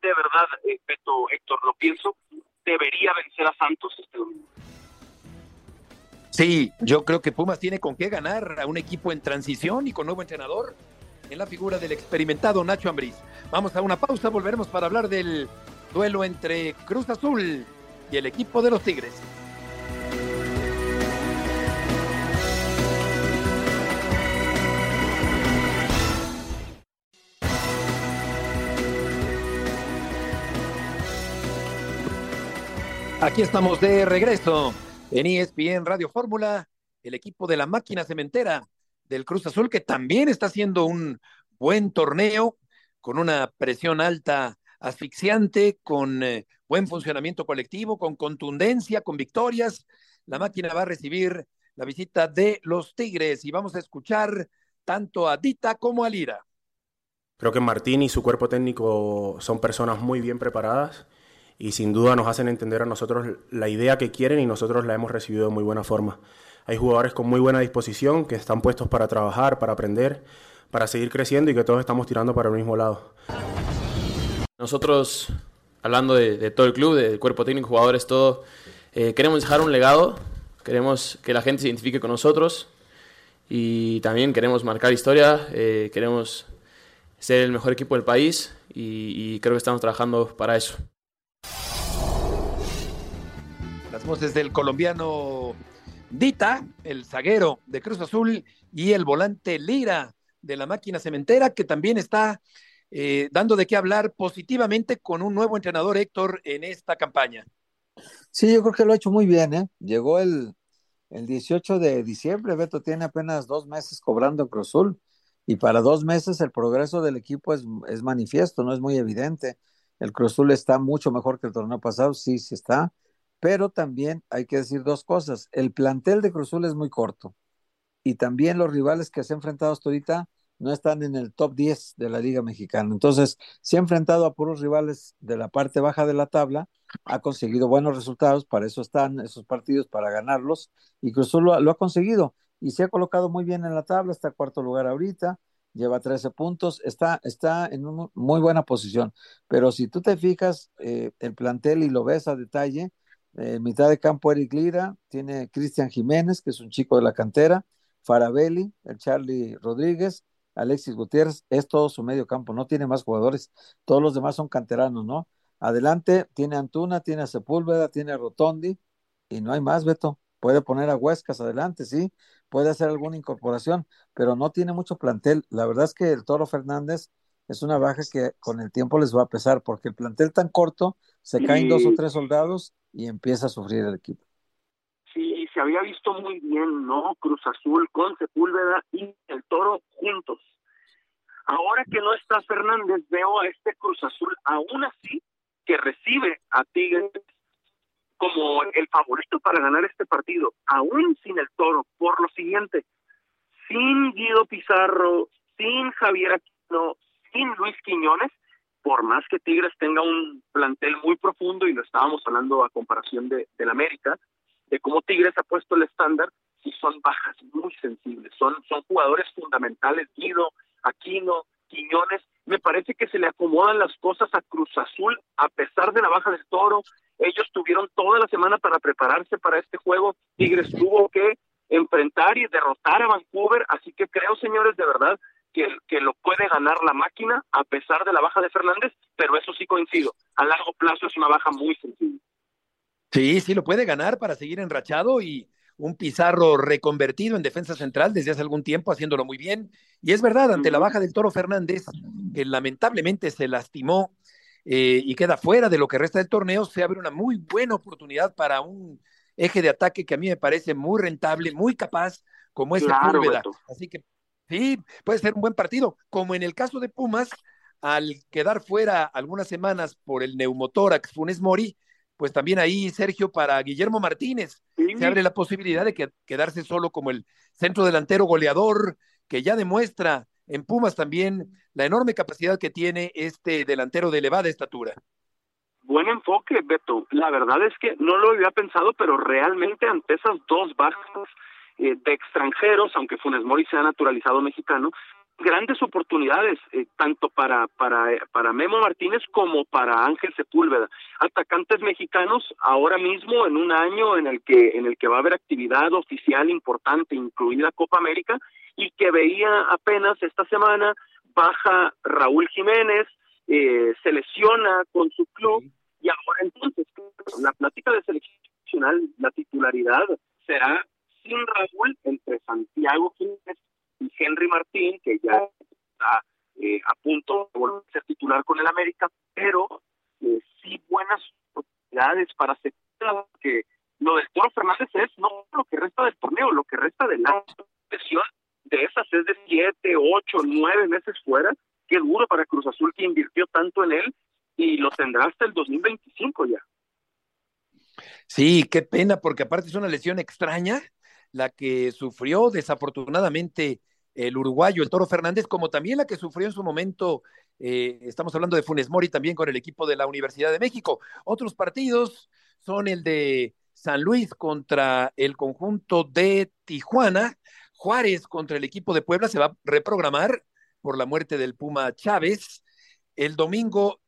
Speaker 4: de verdad, eh, Beto, Héctor, lo pienso, debería vencer a Santos este domingo.
Speaker 2: Sí, yo creo que Pumas tiene con qué ganar a un equipo en transición y con nuevo entrenador en la figura del experimentado Nacho Ambriz. Vamos a una pausa, volveremos para hablar del duelo entre Cruz Azul y el equipo de los Tigres. Aquí estamos de regreso en ESPN Radio Fórmula, el equipo de la máquina cementera del Cruz Azul, que también está haciendo un buen torneo con una presión alta asfixiante, con eh, buen funcionamiento colectivo, con contundencia, con victorias. La máquina va a recibir la visita de los Tigres y vamos a escuchar tanto a Dita como a Lira.
Speaker 12: Creo que Martín y su cuerpo técnico son personas muy bien preparadas y sin duda nos hacen entender a nosotros la idea que quieren y nosotros la hemos recibido de muy buena forma. Hay jugadores con muy buena disposición que están puestos para trabajar, para aprender, para seguir creciendo y que todos estamos tirando para el mismo lado.
Speaker 13: Nosotros, hablando de, todo el club, del cuerpo técnico, jugadores, todo, eh, queremos dejar un legado, queremos que la gente se identifique con nosotros y también queremos marcar historia, eh, queremos ser el mejor equipo del país y, creo que estamos trabajando para eso.
Speaker 2: Las voces del colombiano Dita, el zaguero de Cruz Azul, y el volante Lira de la máquina cementera, que también está eh, dando de qué hablar positivamente con un nuevo entrenador, Héctor, en esta campaña.
Speaker 3: Sí, yo creo que lo ha hecho muy bien, ¿eh? Llegó el, el 18 de diciembre, Beto tiene apenas dos meses cobrando en Cruz Azul y para dos meses el progreso del equipo es, es manifiesto, no es muy evidente. El Cruzul está mucho mejor que el torneo pasado, sí, sí está, pero también hay que decir dos cosas. El plantel de Cruzul es muy corto y también los rivales que se han enfrentado hasta ahorita no están en el top 10 de la Liga Mexicana. Entonces, se ha enfrentado a puros rivales de la parte baja de la tabla, ha conseguido buenos resultados, para eso están esos partidos, para ganarlos, y Cruzul lo, lo ha conseguido y se ha colocado muy bien en la tabla, está cuarto lugar ahorita, lleva 13 puntos, está, está en una muy buena posición. Pero si tú te fijas eh, el plantel y lo ves a detalle, en mitad de campo Eric Lira, tiene Cristian Jiménez, que es un chico de la cantera, Farabelli, el Charlie Rodríguez, Alexis Gutiérrez, es todo su medio campo, no tiene más jugadores, todos los demás son canteranos, ¿no? Adelante tiene Antuna, tiene a Sepúlveda, tiene a Rotondi, y no hay más, Beto. Puede poner a Huescas adelante, sí, puede hacer alguna incorporación, pero no tiene mucho plantel. La verdad es que el Toro Fernández es una baja que con el tiempo les va a pesar, porque el plantel tan corto, se caen dos o tres soldados y empieza a sufrir el equipo.
Speaker 4: Sí, se había visto muy bien, ¿no? Cruz Azul con Sepúlveda y el Toro juntos. Ahora que no está Fernández, veo a este Cruz Azul aún así que recibe a Tigres como el favorito para ganar este partido, aún sin el toro, por lo siguiente, sin Guido Pizarro, sin Javier Aquino, sin Luis Quiñones, por más que Tigres tenga un plantel muy profundo, y lo estábamos hablando a comparación de, del América, de cómo Tigres ha puesto el estándar, y son bajas muy sensibles, son, son jugadores fundamentales, Guido, Aquino, Quiñones, me parece que se le acomodan las cosas a Cruz Azul a pesar de la baja del toro, ellos tuvieron toda la semana para prepararse para este juego. Tigres tuvo que enfrentar y derrotar a Vancouver, así que creo, señores, de verdad que, que lo puede ganar la máquina a pesar de la baja de Fernández, pero eso sí coincido, a largo plazo es una baja muy sensible.
Speaker 2: Sí, sí, lo puede ganar para seguir enrachado y un Pizarro reconvertido en defensa central desde hace algún tiempo, haciéndolo muy bien. Y es verdad, ante la baja del Toro Fernández, que lamentablemente se lastimó eh, y queda fuera de lo que resta del torneo, se abre una muy buena oportunidad para un eje de ataque que a mí me parece muy rentable, muy capaz, como es claro, Así que sí, puede ser un buen partido. Como en el caso de Pumas, al quedar fuera algunas semanas por el neumotórax Funes Mori, pues también ahí, Sergio, para Guillermo Martínez, se abre la posibilidad de que, quedarse solo como el centro delantero goleador, que ya demuestra en Pumas también la enorme capacidad que tiene este delantero de elevada estatura.
Speaker 4: Buen enfoque, Beto. La verdad es que no lo había pensado, pero realmente ante esas dos bajas eh, de extranjeros, aunque Funes Mori sea naturalizado mexicano, grandes oportunidades eh, tanto para para para Memo Martínez como para Ángel Sepúlveda. Atacantes mexicanos ahora mismo en un año en el que en el que va a haber actividad oficial importante incluida Copa América y que veía apenas esta semana baja Raúl Jiménez eh, se lesiona con su club y ahora entonces la plática de selección la titularidad será sin Raúl entre Santiago y Henry Martín, que ya está eh, a punto de volver a ser titular con el América, pero eh, sí buenas oportunidades para aceptar que lo del Toro Fernández es no lo que resta del torneo, lo que resta de la sesión de esas es de siete, ocho, nueve meses fuera, qué duro para Cruz Azul que invirtió tanto en él y lo tendrá hasta el 2025 ya.
Speaker 2: Sí, qué pena, porque aparte es una lesión extraña la que sufrió desafortunadamente el uruguayo, el Toro Fernández, como también la que sufrió en su momento, eh, estamos hablando de Funes Mori también con el equipo de la Universidad de México. Otros partidos son el de San Luis contra el conjunto de Tijuana, Juárez contra el equipo de Puebla se va a reprogramar por la muerte del Puma Chávez. El domingo,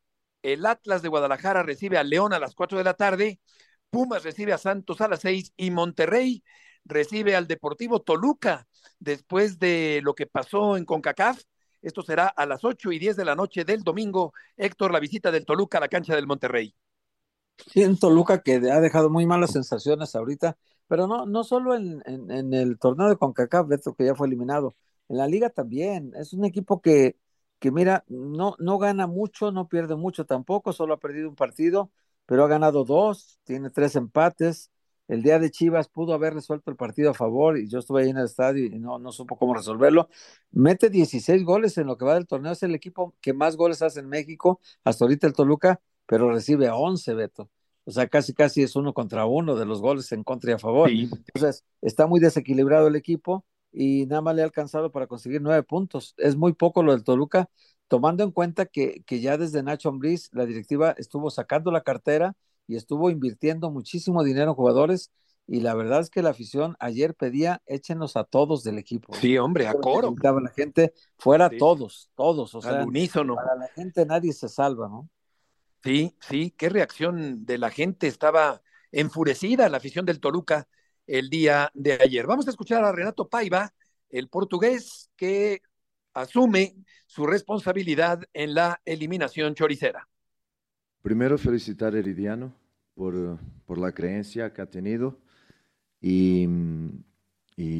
Speaker 2: el Atlas de Guadalajara recibe a León a las 4 de la tarde, Pumas recibe a Santos a las 6 y Monterrey recibe al Deportivo Toluca después de lo que pasó en CONCACAF. Esto será a las 8 y 10 de la noche del domingo. Héctor, la visita del Toluca a la cancha del Monterrey.
Speaker 3: Sí, en Toluca que ha dejado muy malas sensaciones ahorita, pero no, no solo en, el torneo de CONCACAF, Beto, que ya fue eliminado, en la liga también. Es un equipo que, que mira, no, no gana mucho, no pierde mucho tampoco, solo ha perdido un partido, pero ha ganado dos, tiene tres empates, el día de Chivas pudo haber resuelto el partido a favor y yo estuve ahí en el estadio y no, no supo cómo resolverlo. Mete 16 goles en lo que va del torneo, es el equipo que más goles hace en México, hasta ahorita el Toluca, pero recibe 11, Beto. O sea, casi casi es uno contra uno de los goles en contra y a favor. Entonces, está muy desequilibrado el equipo y nada más le ha alcanzado para conseguir nueve puntos. Es muy poco lo del Toluca, tomando en cuenta que, que ya desde Nacho Ambriz la directiva estuvo sacando la cartera y estuvo invirtiendo muchísimo dinero en jugadores y la verdad es que la afición ayer pedía échenos a todos del equipo.
Speaker 2: Sí, hombre, a coro.
Speaker 3: la gente fuera todos, todos, o sea,
Speaker 2: al unísono.
Speaker 3: Para la gente nadie se salva, ¿no?
Speaker 2: Sí, sí, qué reacción de la gente, estaba enfurecida la afición del Toluca el día de ayer. Vamos a escuchar a Renato Paiva, el portugués que asume su responsabilidad en la eliminación choricera.
Speaker 14: Primero felicitar a Heridiano por, por la creencia que ha tenido y,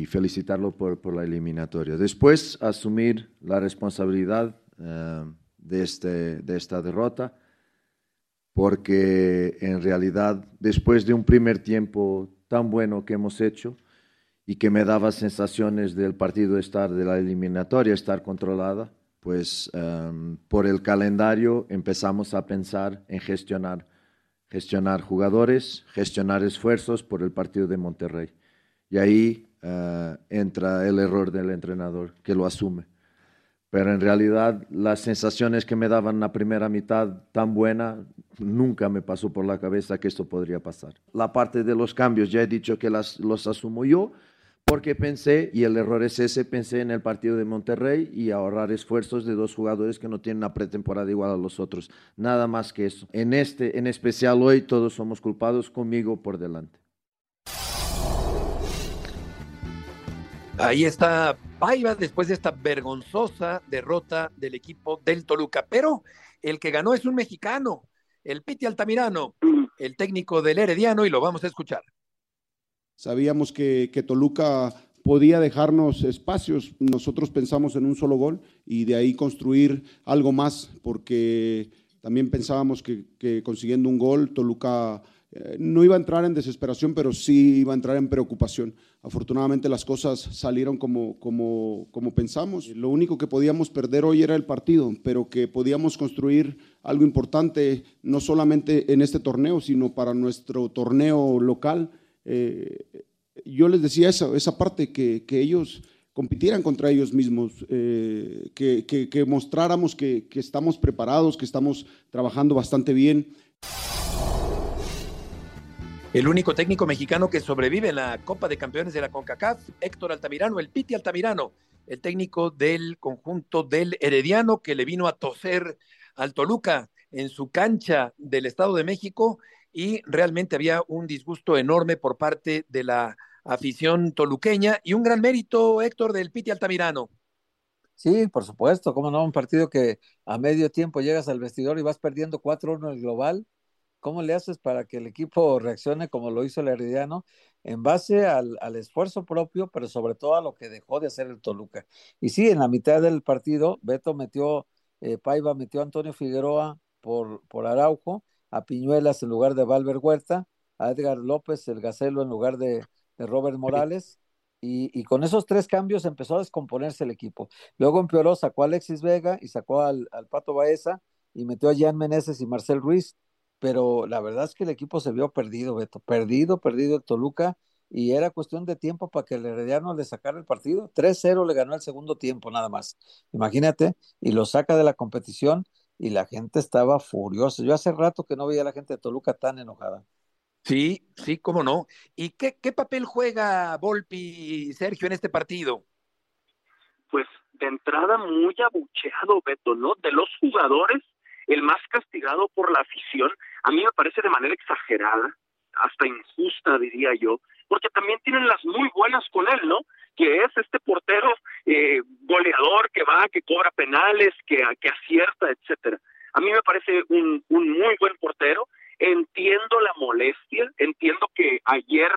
Speaker 14: felicitarlo por, por, la eliminatoria. Después asumir la responsabilidad uh, de, este, de esta derrota porque en realidad después de un primer tiempo tan bueno que hemos hecho y que me daba sensaciones del partido estar de la eliminatoria estar controlada, pues um, por el calendario empezamos a pensar en gestionar, gestionar jugadores, gestionar esfuerzos por el partido de Monterrey. Y ahí uh, entra el error del entrenador, que lo asume. Pero en realidad las sensaciones que me daban la primera mitad tan buena, nunca me pasó por la cabeza que esto podría pasar. La parte de los cambios, ya he dicho que los asumo yo, porque pensé, y el error es ese, pensé en el partido de Monterrey y ahorrar esfuerzos de dos jugadores que no tienen una pretemporada igual a los otros. Nada más que eso. En este, en especial hoy, todos somos culpados conmigo por delante.
Speaker 2: Ahí está Paiva después de esta vergonzosa derrota del equipo del Toluca. Pero el que ganó es un mexicano, el Piti Altamirano, el técnico del Herediano, y lo vamos a escuchar.
Speaker 15: Sabíamos que, Toluca podía dejarnos espacios. Nosotros pensamos en un solo gol y de ahí construir algo más, porque también pensábamos que, consiguiendo un gol, Toluca eh, no iba a entrar en desesperación, pero sí iba a entrar en preocupación. Afortunadamente las cosas salieron como, como, como pensamos. Lo único que podíamos perder hoy era el partido, pero que podíamos construir algo importante, no solamente en este torneo, sino para nuestro torneo local eh, yo les decía esa, esa parte, que, que ellos compitieran contra ellos mismos, eh, que, que, que, mostráramos que, que estamos preparados, que estamos trabajando bastante bien.
Speaker 2: El único técnico mexicano que sobrevive en la Copa de Campeones de la CONCACAF, Héctor Altamirano, el Piti Altamirano, el técnico del conjunto del Herediano que le vino a toser al Toluca en su cancha del Estado de México y realmente había un disgusto enorme por parte de la afición toluqueña y un gran mérito, Héctor, del Piti Altamirano.
Speaker 3: Sí, por supuesto, cómo no, un partido que a medio tiempo llegas al vestidor y vas perdiendo 4-1 el global. ¿Cómo le haces para que el equipo reaccione como lo hizo el Herediano? En base al, esfuerzo propio, pero sobre todo a lo que dejó de hacer el Toluca. Y sí, en la mitad del partido, Beto metió, eh, Paiva metió a Antonio Figueroa por, por Araujo, a Piñuelas en lugar de Valver Huerta, a Edgar López, el Gacelo en lugar de, Robert Morales. Y, con esos tres cambios empezó a descomponerse el equipo. Luego empeoró, sacó a Alexis Vega y sacó al, Pato Baeza y metió a Jan Meneses y Marcel Ruiz, pero la verdad es que el equipo se vio perdido, Beto, perdido, perdido el Toluca, y era cuestión de tiempo para que el Herediano le sacara el partido. 3-0 le ganó el segundo tiempo nada más. Imagínate, y lo saca de la competición y la gente estaba furiosa. Yo hace rato que no veía a la gente de Toluca tan enojada.
Speaker 2: Sí, sí, cómo no. ¿Y qué, qué papel juega Volpi, Sergio, en este partido?
Speaker 4: Pues de entrada muy abucheado, Beto, ¿no? De los jugadores, el más castigado por la afición, a mí me parece de manera exagerada, hasta injusta, diría yo, porque también tienen las muy buenas con él, ¿no? Que es este portero eh, goleador que va, que cobra penales, que, que acierta, etcétera. A mí me parece un, un muy buen portero. Entiendo la molestia, entiendo que ayer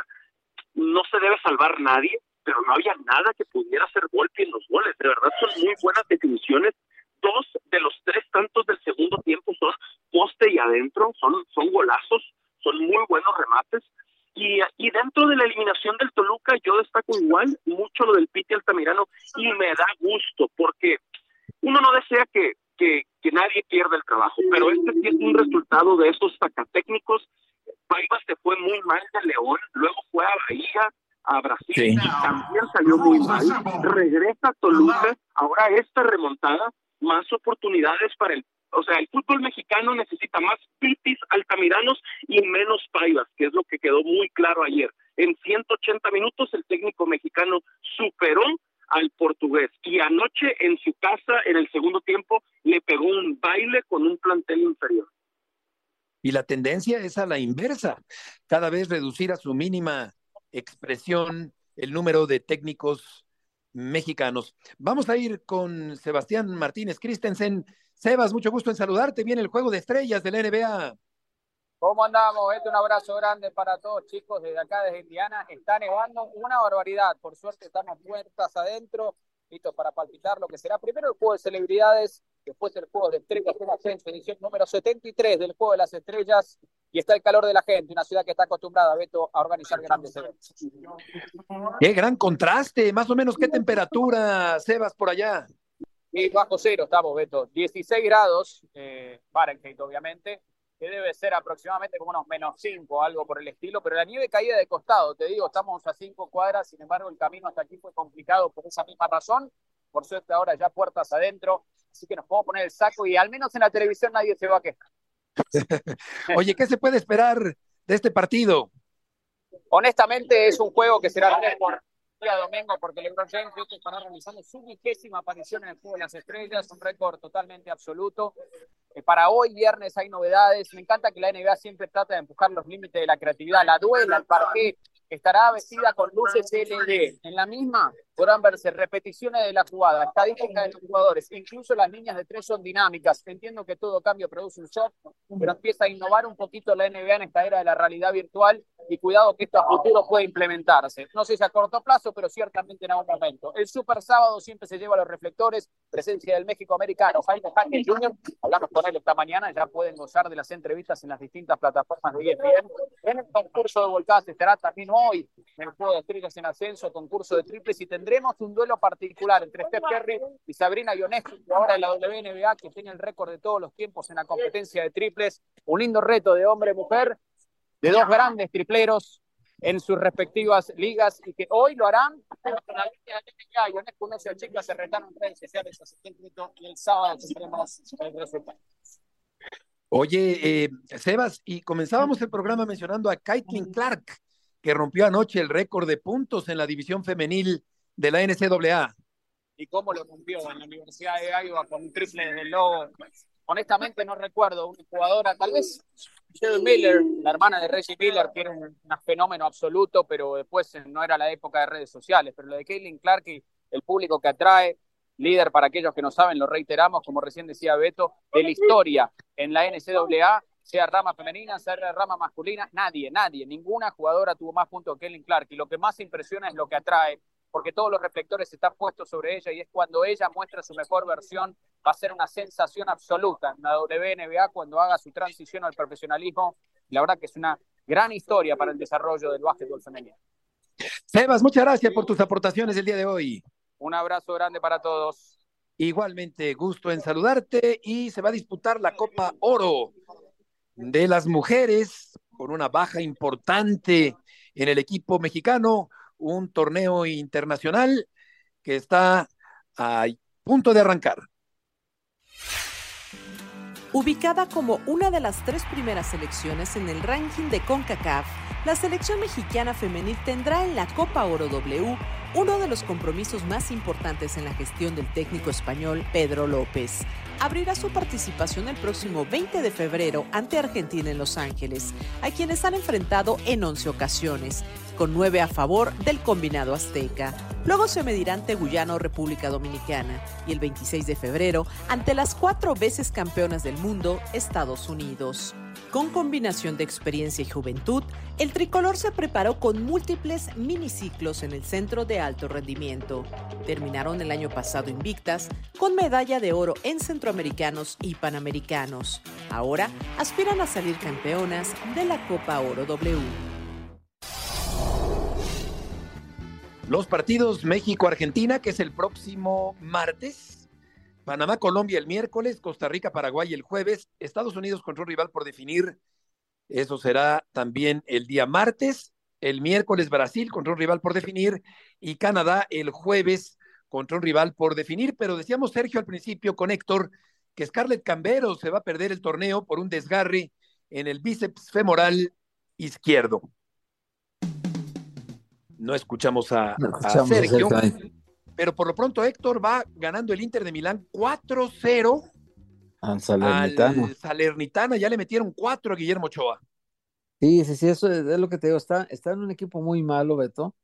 Speaker 4: no se debe salvar nadie, pero no había nada que pudiera hacer golpe en los goles. De verdad son muy buenas definiciones. Dos de los tres tantos del segundo tiempo son poste y adentro, son, son golazos, son muy buenos remates. Y, y dentro de la eliminación del Toluca, yo igual mucho lo del Piti Altamirano y me da gusto porque uno no desea que, que, que nadie pierda el trabajo, pero este sí es un resultado de esos sacatécnicos. Paivas se fue muy mal de León, luego fue a Bahía, a Brasil,
Speaker 2: Sí.
Speaker 4: también salió muy mal. Regresa a Toluca, ahora esta remontada, más oportunidades para el o sea, el fútbol mexicano necesita más pitis altamiranos y menos paivas, que es lo que quedó muy claro ayer. En 180 minutos el técnico mexicano superó al portugués y anoche en su casa, en el segundo tiempo, le pegó un baile con un plantel inferior.
Speaker 2: Y la tendencia es a la inversa, cada vez reducir a su mínima expresión el número de técnicos mexicanos. Vamos a ir con Sebastián Martínez Christensen. Sebas, mucho gusto en saludarte. Viene el juego de estrellas del NBA.
Speaker 16: ¿Cómo andamos? Este un abrazo grande para todos chicos desde acá, desde Indiana. Está nevando una barbaridad. Por suerte estamos puertas adentro, listos para palpitar lo que será primero el juego de celebridades, después el juego de estrellas ascenso, edición número 73 del juego de las estrellas. Y está el calor de la gente, una ciudad que está acostumbrada, Beto, a organizar grandes eventos.
Speaker 2: Qué gran contraste. Más o menos, ¿qué temperatura, Sebas, por allá?
Speaker 16: Y bajo cero estamos, Beto. 16 grados, eh, Fahrenheit, obviamente, que debe ser aproximadamente como unos menos 5, algo por el estilo, pero la nieve caía de costado, te digo, estamos a 5 cuadras, sin embargo, el camino hasta aquí fue complicado por esa misma razón. Por suerte, ahora ya puertas adentro, así que nos podemos poner el saco y al menos en la televisión nadie se va a quejar.
Speaker 2: Oye, ¿qué se puede esperar de este partido?
Speaker 16: Honestamente, es un juego que será por día domingo porque LeBron James estará realizando su vigésima aparición en el Juego de las Estrellas, un récord totalmente absoluto. Eh, para hoy, viernes, hay novedades. Me encanta que la NBA siempre trata de empujar los límites de la creatividad. La duela, el parqué, estará vestida con luces LED. En la misma podrán verse repeticiones de la jugada, estadísticas de los jugadores, incluso las líneas de tres son dinámicas. Entiendo que todo cambio produce un shock, pero empieza a innovar un poquito la NBA en esta era de la realidad virtual y cuidado que esto a futuro puede implementarse. No sé si a corto plazo, pero ciertamente en algún momento. El Super Sábado siempre se lleva a los reflectores, presencia del México americano, Jaime Jaque Jr., hablamos con él esta mañana, ya pueden gozar de las entrevistas en las distintas plataformas de ESPN. En el concurso de volcadas estará también hoy en el juego de estrellas en ascenso, concurso de triples y tendremos un duelo particular entre Steph Curry y Sabrina Ionescu, ahora en la WNBA, que tiene el récord de todos los tiempos en la competencia de triples. Un lindo reto de hombre-mujer, de dos grandes tripleros en sus respectivas ligas y que hoy lo harán con la línea de NBA. Ionescu no se achica, se retaron redes sociales y el sábado tendremos el resultado.
Speaker 2: Oye, eh, Sebas, y comenzábamos el programa mencionando a Caitlin Clark, que rompió anoche el récord de puntos en la división femenil de la NCAA.
Speaker 16: y cómo lo cumplió en la Universidad de Iowa con un triple desde el. Honestamente no recuerdo una jugadora, tal vez Miller, la hermana de Reggie Miller, que era un, fenómeno absoluto, pero después no era la época de redes sociales. Pero lo de Caitlin Clark y el público que atrae, líder para aquellos que no saben, lo reiteramos, como recién decía Beto, de la historia en la NCAA, sea rama femenina, sea rama masculina, nadie, nadie, ninguna jugadora tuvo más puntos que Caitlin Clark. Y lo que más impresiona es lo que atrae, porque todos los reflectores están puestos sobre ella y es cuando ella muestra su mejor versión, va a ser una sensación absoluta en la WNBA cuando haga su transición al profesionalismo. La verdad que es una gran historia para el desarrollo del básquetbol femenino.
Speaker 2: Sebas, muchas gracias por tus aportaciones el día de hoy.
Speaker 16: Un abrazo grande para todos.
Speaker 2: Igualmente, gusto en saludarte y se va a disputar la Copa Oro de las mujeres con una baja importante en el equipo mexicano, un torneo internacional que está a punto de arrancar.
Speaker 17: Ubicada como una de las tres primeras selecciones en el ranking de CONCACAF, la selección mexicana femenil tendrá en la Copa Oro W uno de los compromisos más importantes en la gestión del técnico español Pedro López. Abrirá su participación el próximo 20 de febrero ante Argentina en Los Ángeles, a quienes han enfrentado en 11 ocasiones, con 9 a favor del combinado azteca. Luego se medirá ante Guyana o República Dominicana y el 26 de febrero ante las cuatro veces campeonas del mundo, Estados Unidos. Con combinación de experiencia y juventud, el tricolor se preparó con múltiples miniciclos en el centro de alto rendimiento. Terminaron el año pasado invictas con medalla de oro en centroamericanos y panamericanos. Ahora aspiran a salir campeonas de la Copa Oro W.
Speaker 2: Los partidos México-Argentina, que es el próximo martes, Panamá, Colombia el miércoles, Costa Rica, Paraguay el jueves, Estados Unidos contra un rival por definir. Eso será también el día martes, el miércoles Brasil contra un rival por definir y Canadá el jueves contra un rival por definir. Pero decíamos Sergio al principio con Héctor que Scarlett Cambero se va a perder el torneo por un desgarre en el bíceps femoral izquierdo. No escuchamos a, a Sergio. Pero por lo pronto Héctor va ganando el Inter de Milán 4-0
Speaker 3: al Salernitana.
Speaker 2: Al Salernitana ya le metieron 4 a Guillermo Ochoa.
Speaker 3: Sí, sí, sí, eso es, lo que te digo. Está, está en un equipo muy malo, Beto,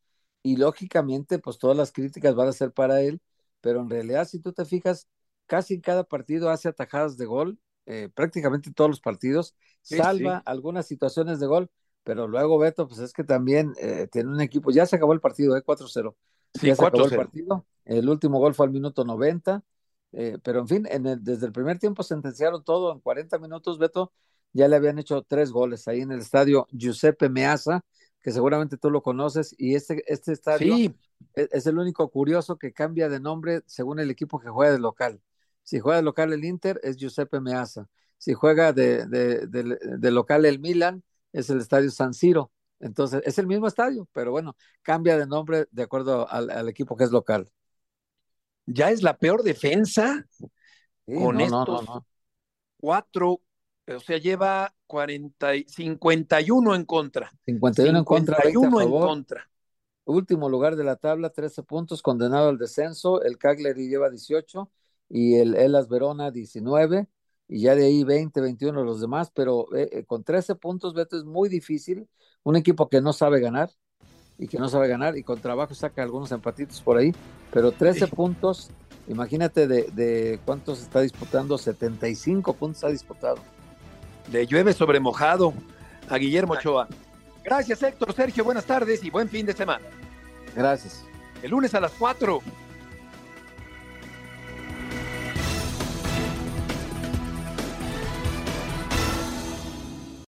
Speaker 3: y lógicamente, pues todas las críticas van a ser para él, pero en realidad, si tú te fijas, casi en cada partido hace atajadas de gol, eh, prácticamente todos los partidos, salva algunas situaciones de gol, pero luego, Beto, pues es que también eh, tiene un equipo, ya se acabó el partido, eh, 4-0.
Speaker 2: Sí, ya se acabó
Speaker 3: el partido. El último gol fue al minuto 90. Eh, pero en fin, en el, desde el primer tiempo sentenciaron todo. En 40 minutos, Beto, ya le habían hecho tres goles ahí en el estadio Giuseppe Meazza, que seguramente tú lo conoces. Y este, este estadio es, es, el único curioso que cambia de nombre según el equipo que juega de local. Si juega de local el Inter, es Giuseppe Meazza. Si juega de, de, de, de local el Milan, es el estadio San Siro. Entonces, es el mismo estadio, pero bueno, cambia de nombre de acuerdo al, al equipo que es local.
Speaker 2: Ya es la peor defensa
Speaker 3: Sí,
Speaker 2: con
Speaker 3: no,
Speaker 2: estos
Speaker 3: no, no.
Speaker 2: cuatro, o sea, lleva 40, y- 51 en contra.
Speaker 3: 51 en contra, 20 a
Speaker 2: 51 en contra.
Speaker 3: Último lugar de la tabla, 13 puntos, condenado al descenso. El Cagliari lleva 18 y el Elas Verona 19. Y ya de ahí 20, 21 los demás. Pero eh, eh, con 13 puntos, Beto, es muy difícil. Un equipo que no sabe ganar y que no sabe ganar y con trabajo saca algunos empatitos por ahí. Pero 13 puntos, imagínate de, de cuántos está disputando. 75 puntos ha disputado.
Speaker 2: Le llueve sobre mojado a Guillermo Ochoa. Gracias, Héctor, Sergio, buenas tardes y buen fin de semana.
Speaker 3: Gracias.
Speaker 2: El lunes a las 4